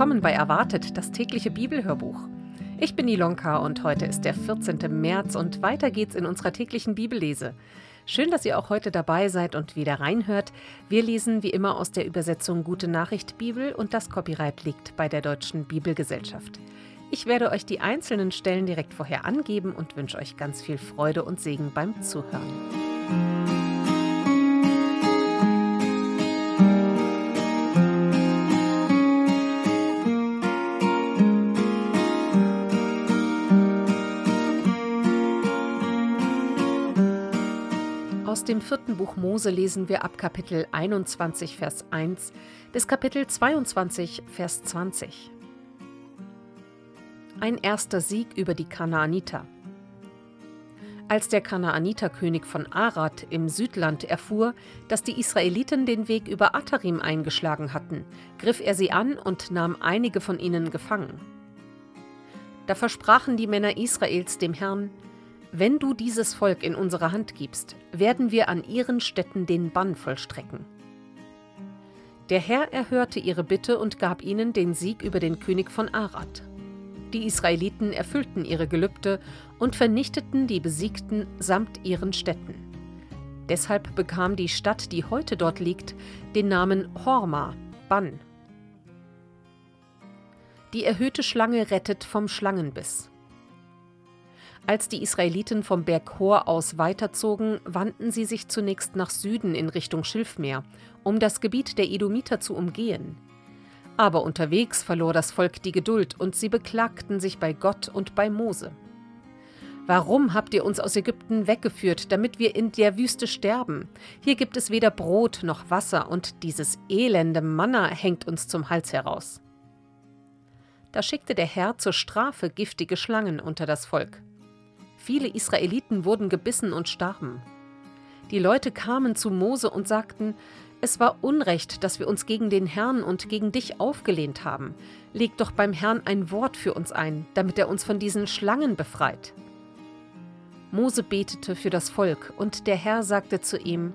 Willkommen bei Erwartet, das tägliche Bibelhörbuch. Ich bin Ilonka und heute ist der 14. März und weiter geht's in unserer täglichen Bibellese. Schön, dass ihr auch heute dabei seid und wieder reinhört. Wir lesen wie immer aus der Übersetzung Gute Nachricht Bibel und das Copyright liegt bei der Deutschen Bibelgesellschaft. Ich werde euch die einzelnen Stellen direkt vorher angeben und wünsche euch ganz viel Freude und Segen beim Zuhören. Aus dem vierten Buch Mose lesen wir ab Kapitel 21, Vers 1 bis Kapitel 22, Vers 20. Ein erster Sieg über die Kanaaniter. Als der Kanaaniterkönig von Arad im Südland erfuhr, dass die Israeliten den Weg über Atarim eingeschlagen hatten, griff er sie an und nahm einige von ihnen gefangen. Da versprachen die Männer Israels dem Herrn, wenn du dieses Volk in unsere Hand gibst, werden wir an ihren Städten den Bann vollstrecken. Der Herr erhörte ihre Bitte und gab ihnen den Sieg über den König von Arad. Die Israeliten erfüllten ihre Gelübde und vernichteten die Besiegten samt ihren Städten. Deshalb bekam die Stadt, die heute dort liegt, den Namen Horma, Bann. Die erhöhte Schlange rettet vom Schlangenbiss. Als die Israeliten vom Berg Hor aus weiterzogen, wandten sie sich zunächst nach Süden in Richtung Schilfmeer, um das Gebiet der Edomiter zu umgehen. Aber unterwegs verlor das Volk die Geduld und sie beklagten sich bei Gott und bei Mose. Warum habt ihr uns aus Ägypten weggeführt, damit wir in der Wüste sterben? Hier gibt es weder Brot noch Wasser und dieses elende Manna hängt uns zum Hals heraus. Da schickte der Herr zur Strafe giftige Schlangen unter das Volk. Viele Israeliten wurden gebissen und starben. Die Leute kamen zu Mose und sagten, es war Unrecht, dass wir uns gegen den Herrn und gegen dich aufgelehnt haben. Leg doch beim Herrn ein Wort für uns ein, damit er uns von diesen Schlangen befreit. Mose betete für das Volk, und der Herr sagte zu ihm,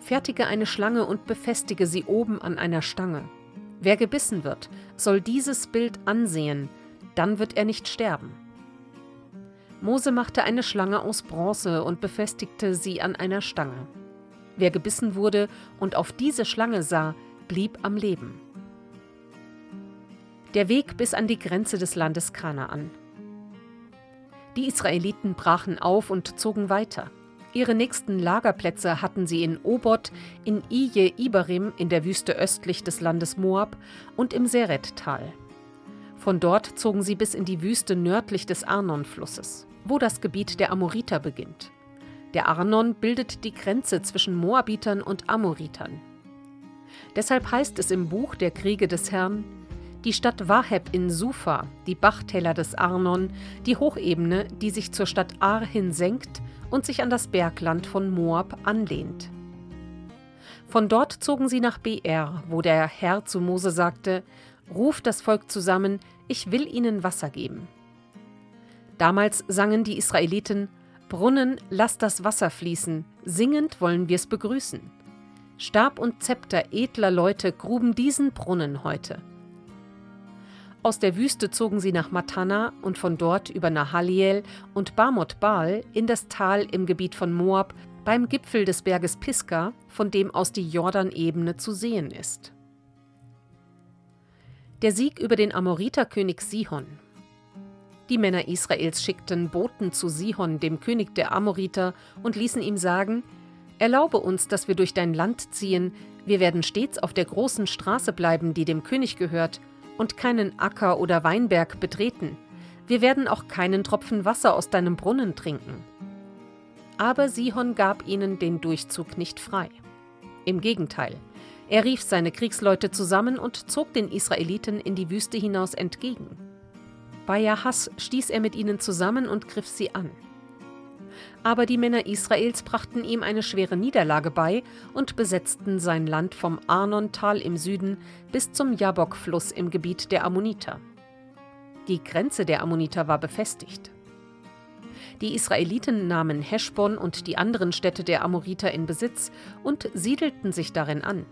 Fertige eine Schlange und befestige sie oben an einer Stange. Wer gebissen wird, soll dieses Bild ansehen, dann wird er nicht sterben. Mose machte eine Schlange aus Bronze und befestigte sie an einer Stange. Wer gebissen wurde und auf diese Schlange sah, blieb am Leben. Der Weg bis an die Grenze des Landes Kanaan. Die Israeliten brachen auf und zogen weiter. Ihre nächsten Lagerplätze hatten sie in Obot, in Ije Iberim in der Wüste östlich des Landes Moab und im Seret-Tal. Von dort zogen sie bis in die Wüste nördlich des Arnon-Flusses wo das Gebiet der Amoriter beginnt. Der Arnon bildet die Grenze zwischen Moabitern und Amoritern. Deshalb heißt es im Buch der Kriege des Herrn, die Stadt Waheb in Sufa, die Bachtäler des Arnon, die Hochebene, die sich zur Stadt Ar hin senkt und sich an das Bergland von Moab anlehnt. Von dort zogen sie nach BR, wo der Herr zu Mose sagte: Ruf das Volk zusammen, ich will ihnen Wasser geben. Damals sangen die Israeliten Brunnen, lass das Wasser fließen, singend wollen wir's begrüßen. Stab und Zepter edler Leute gruben diesen Brunnen heute. Aus der Wüste zogen sie nach Matana und von dort über Nahaliel und Bamot Baal in das Tal im Gebiet von Moab beim Gipfel des Berges Pisgah, von dem aus die Jordanebene zu sehen ist. Der Sieg über den Amoriterkönig Sihon die Männer Israels schickten Boten zu Sihon, dem König der Amoriter, und ließen ihm sagen: Erlaube uns, dass wir durch dein Land ziehen, wir werden stets auf der großen Straße bleiben, die dem König gehört, und keinen Acker oder Weinberg betreten. Wir werden auch keinen Tropfen Wasser aus deinem Brunnen trinken. Aber Sihon gab ihnen den Durchzug nicht frei. Im Gegenteil, er rief seine Kriegsleute zusammen und zog den Israeliten in die Wüste hinaus entgegen. Bei Jahas stieß er mit ihnen zusammen und griff sie an. Aber die Männer Israels brachten ihm eine schwere Niederlage bei und besetzten sein Land vom Arnontal im Süden bis zum Jabok-Fluss im Gebiet der Ammoniter. Die Grenze der Ammoniter war befestigt. Die Israeliten nahmen Heschbon und die anderen Städte der Amoriter in Besitz und siedelten sich darin an.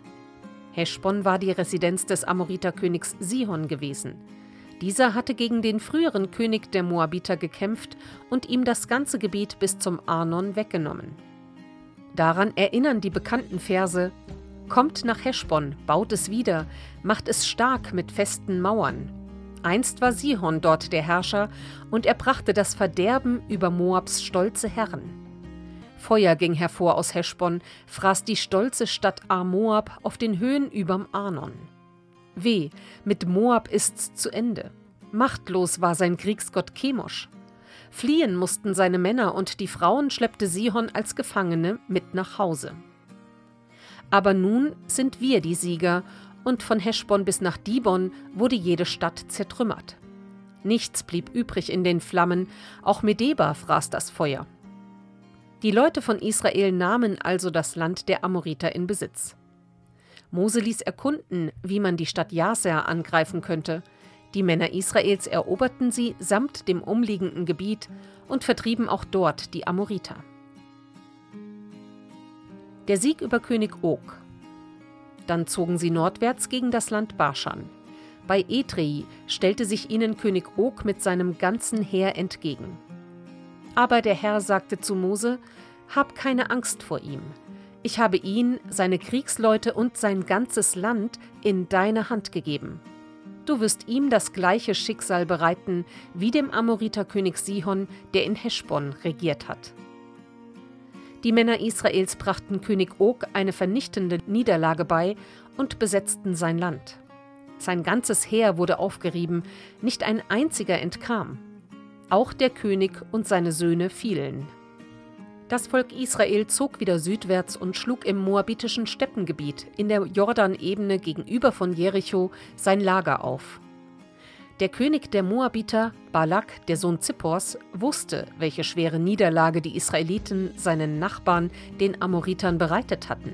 Heschbon war die Residenz des Amoriterkönigs Sihon gewesen. Dieser hatte gegen den früheren König der Moabiter gekämpft und ihm das ganze Gebiet bis zum Arnon weggenommen. Daran erinnern die bekannten Verse: Kommt nach Heschbon, baut es wieder, macht es stark mit festen Mauern. Einst war Sihon dort der Herrscher, und er brachte das Verderben über Moabs stolze Herren. Feuer ging hervor aus Heschbon, fraß die stolze Stadt Ar-Moab auf den Höhen überm Arnon. Weh, mit Moab ist's zu Ende. Machtlos war sein Kriegsgott Chemosh. Fliehen mussten seine Männer und die Frauen schleppte Sihon als Gefangene mit nach Hause. Aber nun sind wir die Sieger und von Heschbon bis nach Dibon wurde jede Stadt zertrümmert. Nichts blieb übrig in den Flammen, auch Medeba fraß das Feuer. Die Leute von Israel nahmen also das Land der Amoriter in Besitz. Mose ließ erkunden, wie man die Stadt Jaser angreifen könnte. Die Männer Israels eroberten sie samt dem umliegenden Gebiet und vertrieben auch dort die Amoriter. Der Sieg über König Og. Dann zogen sie nordwärts gegen das Land Baschan. Bei Edrei stellte sich ihnen König Og mit seinem ganzen Heer entgegen. Aber der Herr sagte zu Mose: Hab keine Angst vor ihm, ich habe ihn, seine Kriegsleute und sein ganzes Land in deine Hand gegeben. Du wirst ihm das gleiche Schicksal bereiten wie dem Amoriterkönig Sihon, der in Heschbon regiert hat. Die Männer Israels brachten König Og eine vernichtende Niederlage bei und besetzten sein Land. Sein ganzes Heer wurde aufgerieben, nicht ein einziger entkam. Auch der König und seine Söhne fielen. Das Volk Israel zog wieder südwärts und schlug im moabitischen Steppengebiet in der Jordanebene gegenüber von Jericho sein Lager auf. Der König der Moabiter, Balak, der Sohn Zippors, wusste, welche schwere Niederlage die Israeliten seinen Nachbarn, den Amoritern, bereitet hatten.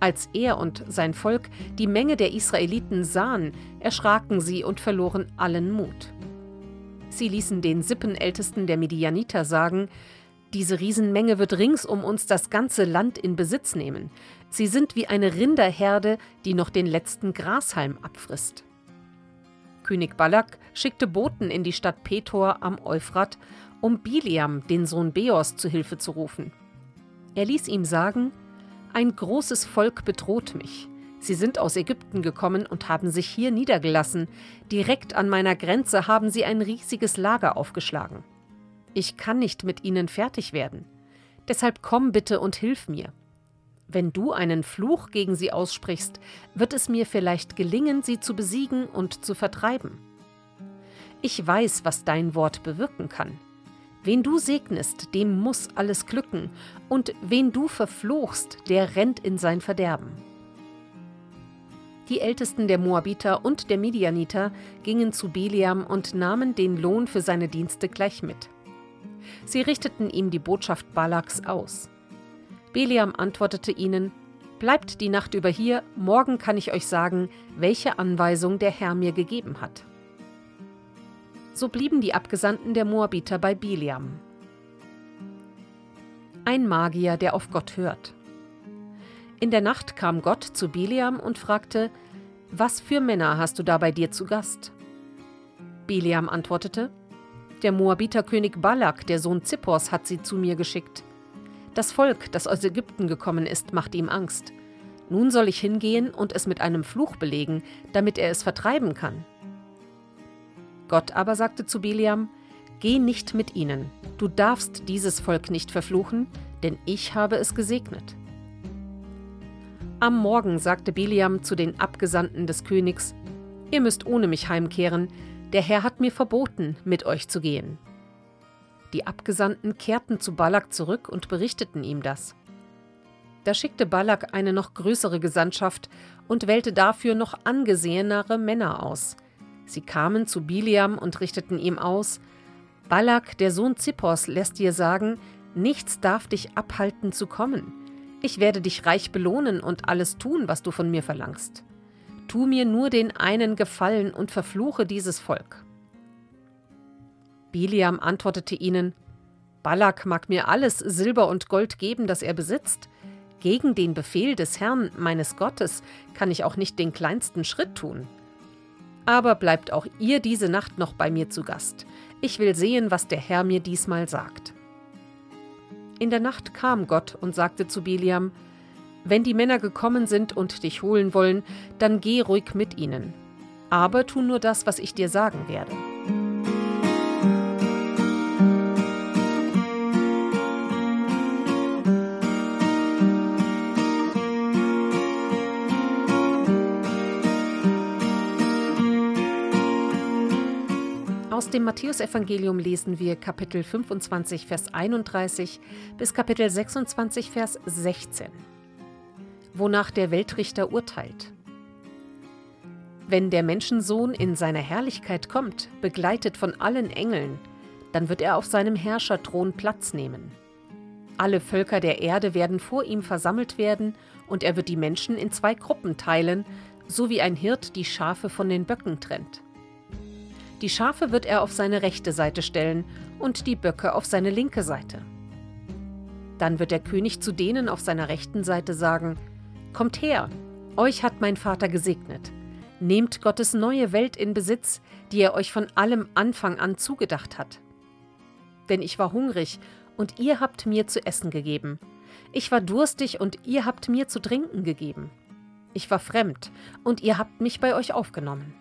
Als er und sein Volk die Menge der Israeliten sahen, erschraken sie und verloren allen Mut. Sie ließen den Sippenältesten der Midianiter sagen, diese Riesenmenge wird rings um uns das ganze Land in Besitz nehmen. Sie sind wie eine Rinderherde, die noch den letzten Grashalm abfrisst. König Balak schickte Boten in die Stadt Petor am Euphrat, um Biliam, den Sohn Beors, zu Hilfe zu rufen. Er ließ ihm sagen: Ein großes Volk bedroht mich. Sie sind aus Ägypten gekommen und haben sich hier niedergelassen. Direkt an meiner Grenze haben sie ein riesiges Lager aufgeschlagen. Ich kann nicht mit ihnen fertig werden. Deshalb komm bitte und hilf mir. Wenn du einen Fluch gegen sie aussprichst, wird es mir vielleicht gelingen, sie zu besiegen und zu vertreiben. Ich weiß, was dein Wort bewirken kann. Wen du segnest, dem muss alles glücken, und wen du verfluchst, der rennt in sein Verderben. Die Ältesten der Moabiter und der Midianiter gingen zu Biliam und nahmen den Lohn für seine Dienste gleich mit. Sie richteten ihm die Botschaft Balaks aus. Beliam antwortete ihnen: Bleibt die Nacht über hier, morgen kann ich euch sagen, welche Anweisung der Herr mir gegeben hat. So blieben die Abgesandten der Moabiter bei Biliam. Ein Magier, der auf Gott hört. In der Nacht kam Gott zu Biliam und fragte: Was für Männer hast du da bei dir zu Gast? Biliam antwortete: der Moabiterkönig Balak, der Sohn Zippors, hat sie zu mir geschickt. Das Volk, das aus Ägypten gekommen ist, macht ihm Angst. Nun soll ich hingehen und es mit einem Fluch belegen, damit er es vertreiben kann. Gott aber sagte zu Biliam: Geh nicht mit ihnen, du darfst dieses Volk nicht verfluchen, denn ich habe es gesegnet. Am Morgen sagte Biliam zu den Abgesandten des Königs: Ihr müsst ohne mich heimkehren, der Herr hat mir verboten, mit euch zu gehen. Die Abgesandten kehrten zu Balak zurück und berichteten ihm das. Da schickte Balak eine noch größere Gesandtschaft und wählte dafür noch angesehenere Männer aus. Sie kamen zu Biliam und richteten ihm aus: Balak, der Sohn Zippors, lässt dir sagen, nichts darf dich abhalten zu kommen. Ich werde dich reich belohnen und alles tun, was du von mir verlangst tu mir nur den einen Gefallen und verfluche dieses Volk. Biliam antwortete ihnen, Balak mag mir alles Silber und Gold geben, das er besitzt. Gegen den Befehl des Herrn, meines Gottes, kann ich auch nicht den kleinsten Schritt tun. Aber bleibt auch ihr diese Nacht noch bei mir zu Gast. Ich will sehen, was der Herr mir diesmal sagt. In der Nacht kam Gott und sagte zu Biliam, Wenn die Männer gekommen sind und dich holen wollen, dann geh ruhig mit ihnen. Aber tu nur das, was ich dir sagen werde. Aus dem Matthäusevangelium lesen wir Kapitel 25, Vers 31 bis Kapitel 26, Vers 16, wonach der Weltrichter urteilt. Wenn der Menschensohn in seiner Herrlichkeit kommt, begleitet von allen Engeln, dann wird er auf seinem Herrscherthron Platz nehmen. Alle Völker der Erde werden vor ihm versammelt werden, und er wird die Menschen in zwei Gruppen teilen, so wie ein Hirt die Schafe von den Böcken trennt. Die Schafe wird er auf seine rechte Seite stellen und die Böcke auf seine linke Seite. Dann wird der König zu denen auf seiner rechten Seite sagen, Kommt her, euch hat mein Vater gesegnet. Nehmt Gottes neue Welt in Besitz, die er euch von allem Anfang an zugedacht hat. Denn ich war hungrig, und ihr habt mir zu essen gegeben. Ich war durstig, und ihr habt mir zu trinken gegeben. Ich war fremd, und ihr habt mich bei euch aufgenommen.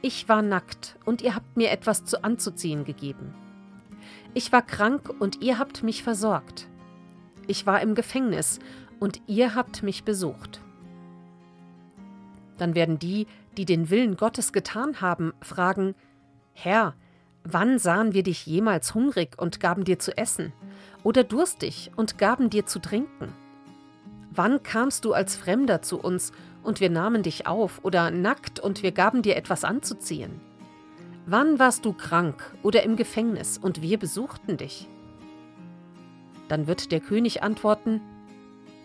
Ich war nackt und ihr habt mir etwas zu anzuziehen gegeben. Ich war krank und ihr habt mich versorgt. Ich war im Gefängnis und ihr habt mich besucht. Dann werden die, die den Willen Gottes getan haben, fragen, Herr, wann sahen wir dich jemals hungrig und gaben dir zu essen, oder durstig und gaben dir zu trinken? Wann kamst du als Fremder zu uns und wir nahmen dich auf oder nackt und wir gaben dir etwas anzuziehen? Wann warst du krank oder im Gefängnis und wir besuchten dich? Dann wird der König antworten,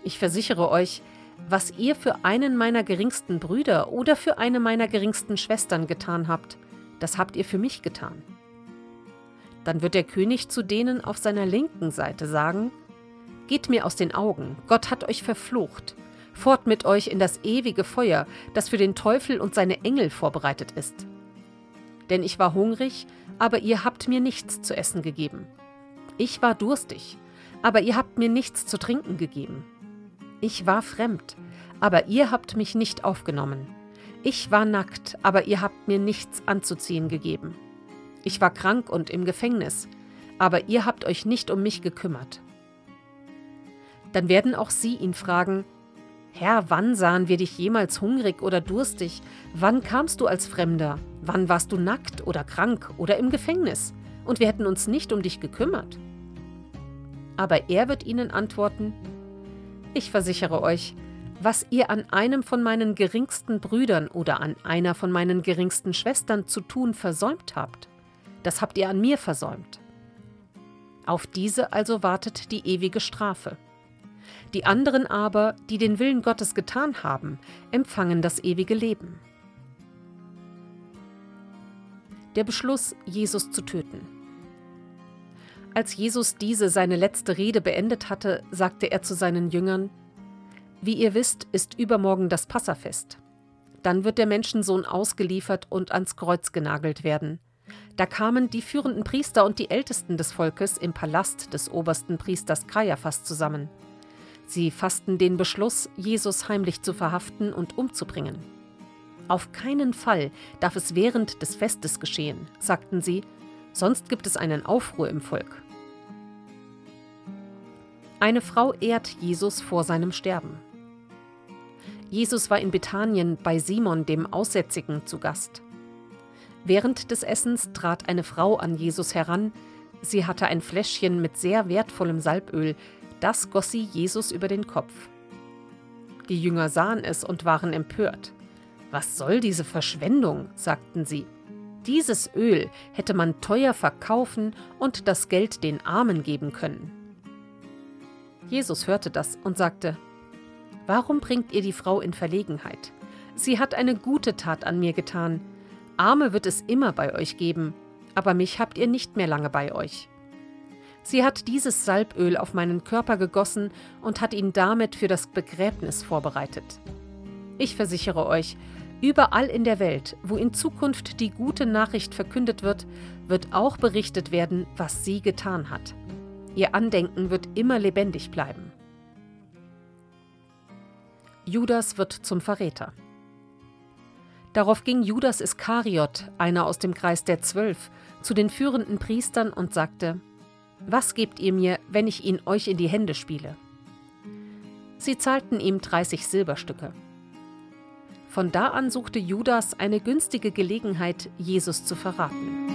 ich versichere euch, was ihr für einen meiner geringsten Brüder oder für eine meiner geringsten Schwestern getan habt, das habt ihr für mich getan. Dann wird der König zu denen auf seiner linken Seite sagen, Geht mir aus den Augen, Gott hat euch verflucht, Fort mit euch in das ewige Feuer, das für den Teufel und seine Engel vorbereitet ist. Denn ich war hungrig, aber ihr habt mir nichts zu essen gegeben. Ich war durstig, aber ihr habt mir nichts zu trinken gegeben. Ich war fremd, aber ihr habt mich nicht aufgenommen. Ich war nackt, aber ihr habt mir nichts anzuziehen gegeben. Ich war krank und im Gefängnis, aber ihr habt euch nicht um mich gekümmert. Dann werden auch sie ihn fragen, Herr, wann sahen wir dich jemals hungrig oder durstig? Wann kamst du als Fremder? Wann warst du nackt oder krank oder im Gefängnis? Und wir hätten uns nicht um dich gekümmert. Aber er wird ihnen antworten, ich versichere euch, was ihr an einem von meinen geringsten Brüdern oder an einer von meinen geringsten Schwestern zu tun versäumt habt, das habt ihr an mir versäumt. Auf diese also wartet die ewige Strafe. Die anderen aber, die den Willen Gottes getan haben, empfangen das ewige Leben. Der Beschluss, Jesus zu töten. Als Jesus diese seine letzte Rede beendet hatte, sagte er zu seinen Jüngern, Wie ihr wisst, ist übermorgen das Passafest. Dann wird der Menschensohn ausgeliefert und ans Kreuz genagelt werden. Da kamen die führenden Priester und die Ältesten des Volkes im Palast des obersten Priesters Kaiaphas zusammen. Sie fassten den Beschluss, Jesus heimlich zu verhaften und umzubringen. Auf keinen Fall darf es während des Festes geschehen, sagten sie, sonst gibt es einen Aufruhr im Volk. Eine Frau ehrt Jesus vor seinem Sterben. Jesus war in Bethanien bei Simon dem Aussätzigen zu Gast. Während des Essens trat eine Frau an Jesus heran, sie hatte ein Fläschchen mit sehr wertvollem Salböl, das goss sie Jesus über den Kopf. Die Jünger sahen es und waren empört. Was soll diese Verschwendung? sagten sie. Dieses Öl hätte man teuer verkaufen und das Geld den Armen geben können. Jesus hörte das und sagte, Warum bringt ihr die Frau in Verlegenheit? Sie hat eine gute Tat an mir getan. Arme wird es immer bei euch geben, aber mich habt ihr nicht mehr lange bei euch. Sie hat dieses Salböl auf meinen Körper gegossen und hat ihn damit für das Begräbnis vorbereitet. Ich versichere euch, überall in der Welt, wo in Zukunft die gute Nachricht verkündet wird, wird auch berichtet werden, was sie getan hat. Ihr Andenken wird immer lebendig bleiben. Judas wird zum Verräter. Darauf ging Judas Iskariot, einer aus dem Kreis der Zwölf, zu den führenden Priestern und sagte, was gebt ihr mir, wenn ich ihn euch in die Hände spiele? Sie zahlten ihm 30 Silberstücke. Von da an suchte Judas eine günstige Gelegenheit, Jesus zu verraten.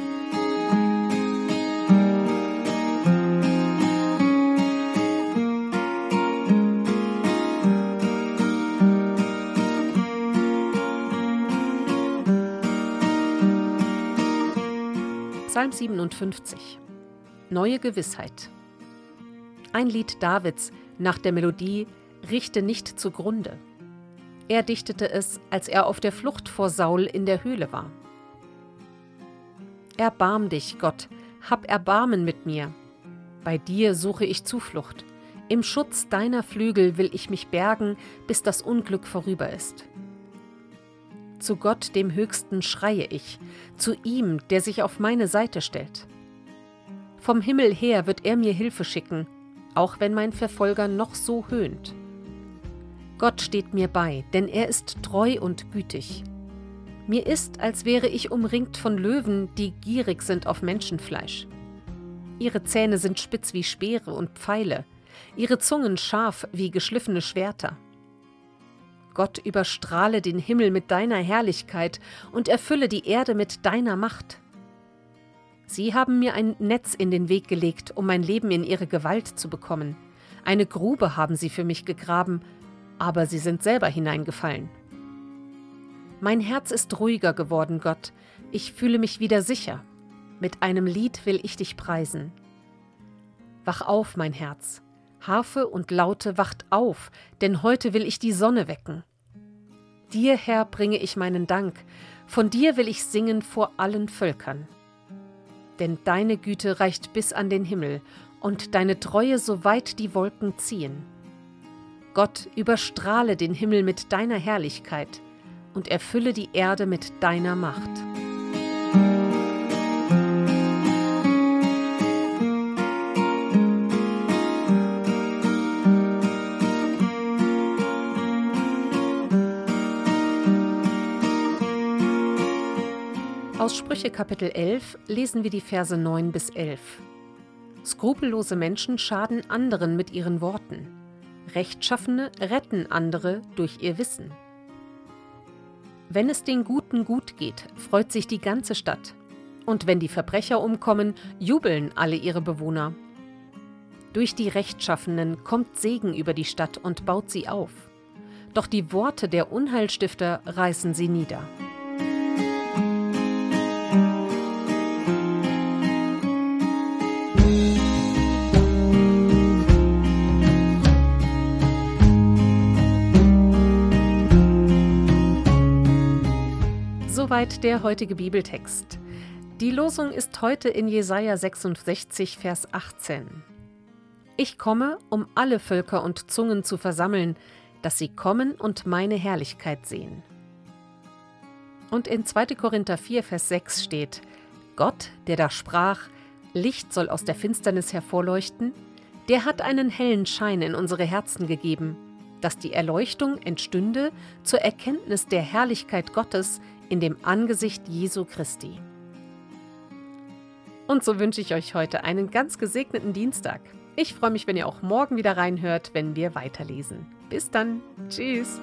Psalm 57 Neue Gewissheit. Ein Lied Davids nach der Melodie Richte nicht zugrunde. Er dichtete es, als er auf der Flucht vor Saul in der Höhle war. Erbarm dich, Gott, hab Erbarmen mit mir. Bei dir suche ich Zuflucht. Im Schutz deiner Flügel will ich mich bergen, bis das Unglück vorüber ist. Zu Gott dem Höchsten schreie ich, zu ihm, der sich auf meine Seite stellt. Vom Himmel her wird er mir Hilfe schicken, auch wenn mein Verfolger noch so höhnt. Gott steht mir bei, denn er ist treu und gütig. Mir ist, als wäre ich umringt von Löwen, die gierig sind auf Menschenfleisch. Ihre Zähne sind spitz wie Speere und Pfeile, ihre Zungen scharf wie geschliffene Schwerter. Gott überstrahle den Himmel mit deiner Herrlichkeit und erfülle die Erde mit deiner Macht. Sie haben mir ein Netz in den Weg gelegt, um mein Leben in ihre Gewalt zu bekommen. Eine Grube haben sie für mich gegraben, aber sie sind selber hineingefallen. Mein Herz ist ruhiger geworden, Gott. Ich fühle mich wieder sicher. Mit einem Lied will ich dich preisen. Wach auf, mein Herz. Harfe und Laute wacht auf, denn heute will ich die Sonne wecken. Dir, Herr, bringe ich meinen Dank. Von dir will ich singen vor allen Völkern denn deine Güte reicht bis an den Himmel und deine Treue so weit die Wolken ziehen. Gott, überstrahle den Himmel mit deiner Herrlichkeit und erfülle die Erde mit deiner Macht. Aus Sprüche Kapitel 11 lesen wir die Verse 9 bis 11. Skrupellose Menschen schaden anderen mit ihren Worten. Rechtschaffene retten andere durch ihr Wissen. Wenn es den Guten gut geht, freut sich die ganze Stadt. Und wenn die Verbrecher umkommen, jubeln alle ihre Bewohner. Durch die Rechtschaffenen kommt Segen über die Stadt und baut sie auf. Doch die Worte der Unheilstifter reißen sie nieder. Soweit der heutige Bibeltext. Die Losung ist heute in Jesaja 66, Vers 18. Ich komme, um alle Völker und Zungen zu versammeln, dass sie kommen und meine Herrlichkeit sehen. Und in 2. Korinther 4, Vers 6 steht: Gott, der da sprach, Licht soll aus der Finsternis hervorleuchten, der hat einen hellen Schein in unsere Herzen gegeben, dass die Erleuchtung entstünde zur Erkenntnis der Herrlichkeit Gottes in dem Angesicht Jesu Christi. Und so wünsche ich euch heute einen ganz gesegneten Dienstag. Ich freue mich, wenn ihr auch morgen wieder reinhört, wenn wir weiterlesen. Bis dann. Tschüss.